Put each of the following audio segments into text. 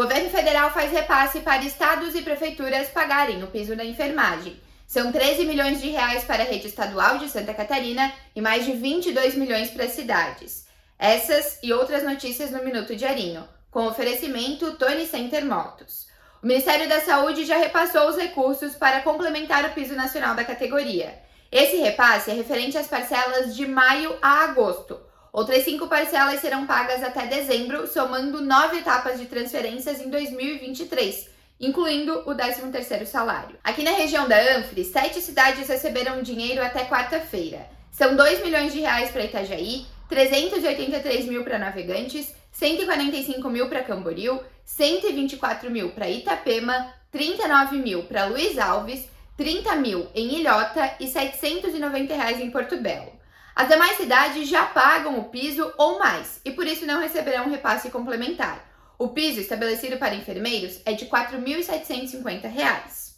Governo federal faz repasse para estados e prefeituras pagarem o piso da enfermagem. São 13 milhões de reais para a rede estadual de Santa Catarina e mais de 22 milhões para as cidades. Essas e outras notícias no Minuto Diarinho, com oferecimento Tony Center Motos. O Ministério da Saúde já repassou os recursos para complementar o piso nacional da categoria. Esse repasse é referente às parcelas de maio a agosto. Outras cinco parcelas serão pagas até dezembro, somando nove etapas de transferências em 2023, incluindo o 13º salário. Aqui na região da Anfre, sete cidades receberam dinheiro até quarta-feira. São 2 milhões de reais para Itajaí, 383 mil para Navegantes, 145 mil para Camboriú, 124 mil para Itapema, 39 mil para Luiz Alves, 30 mil em Ilhota e 790 reais em Porto Belo. As demais cidades já pagam o piso ou mais e por isso não receberão um repasse complementar. O piso estabelecido para enfermeiros é de R$ 4.750.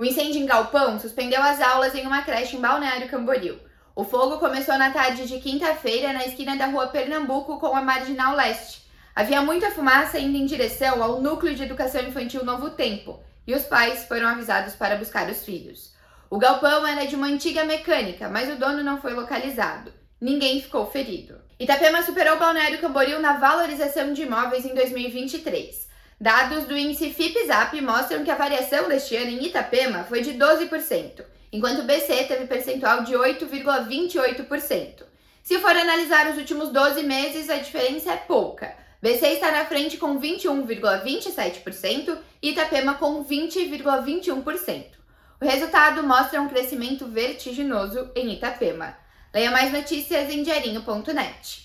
O incêndio em Galpão suspendeu as aulas em uma creche em Balneário Camboriú. O fogo começou na tarde de quinta-feira na esquina da rua Pernambuco com a Marginal Leste. Havia muita fumaça indo em direção ao Núcleo de Educação Infantil Novo Tempo e os pais foram avisados para buscar os filhos. O galpão era de uma antiga mecânica, mas o dono não foi localizado. Ninguém ficou ferido. Itapema superou Balneário Camboriú na valorização de imóveis em 2023. Dados do índice FIPZAP mostram que a variação deste ano em Itapema foi de 12% enquanto o BC teve percentual de 8,28%. Se for analisar os últimos 12 meses, a diferença é pouca. BC está na frente com 21,27% e Itapema com 20,21%. O resultado mostra um crescimento vertiginoso em Itapema. Leia mais notícias em diarinho.net.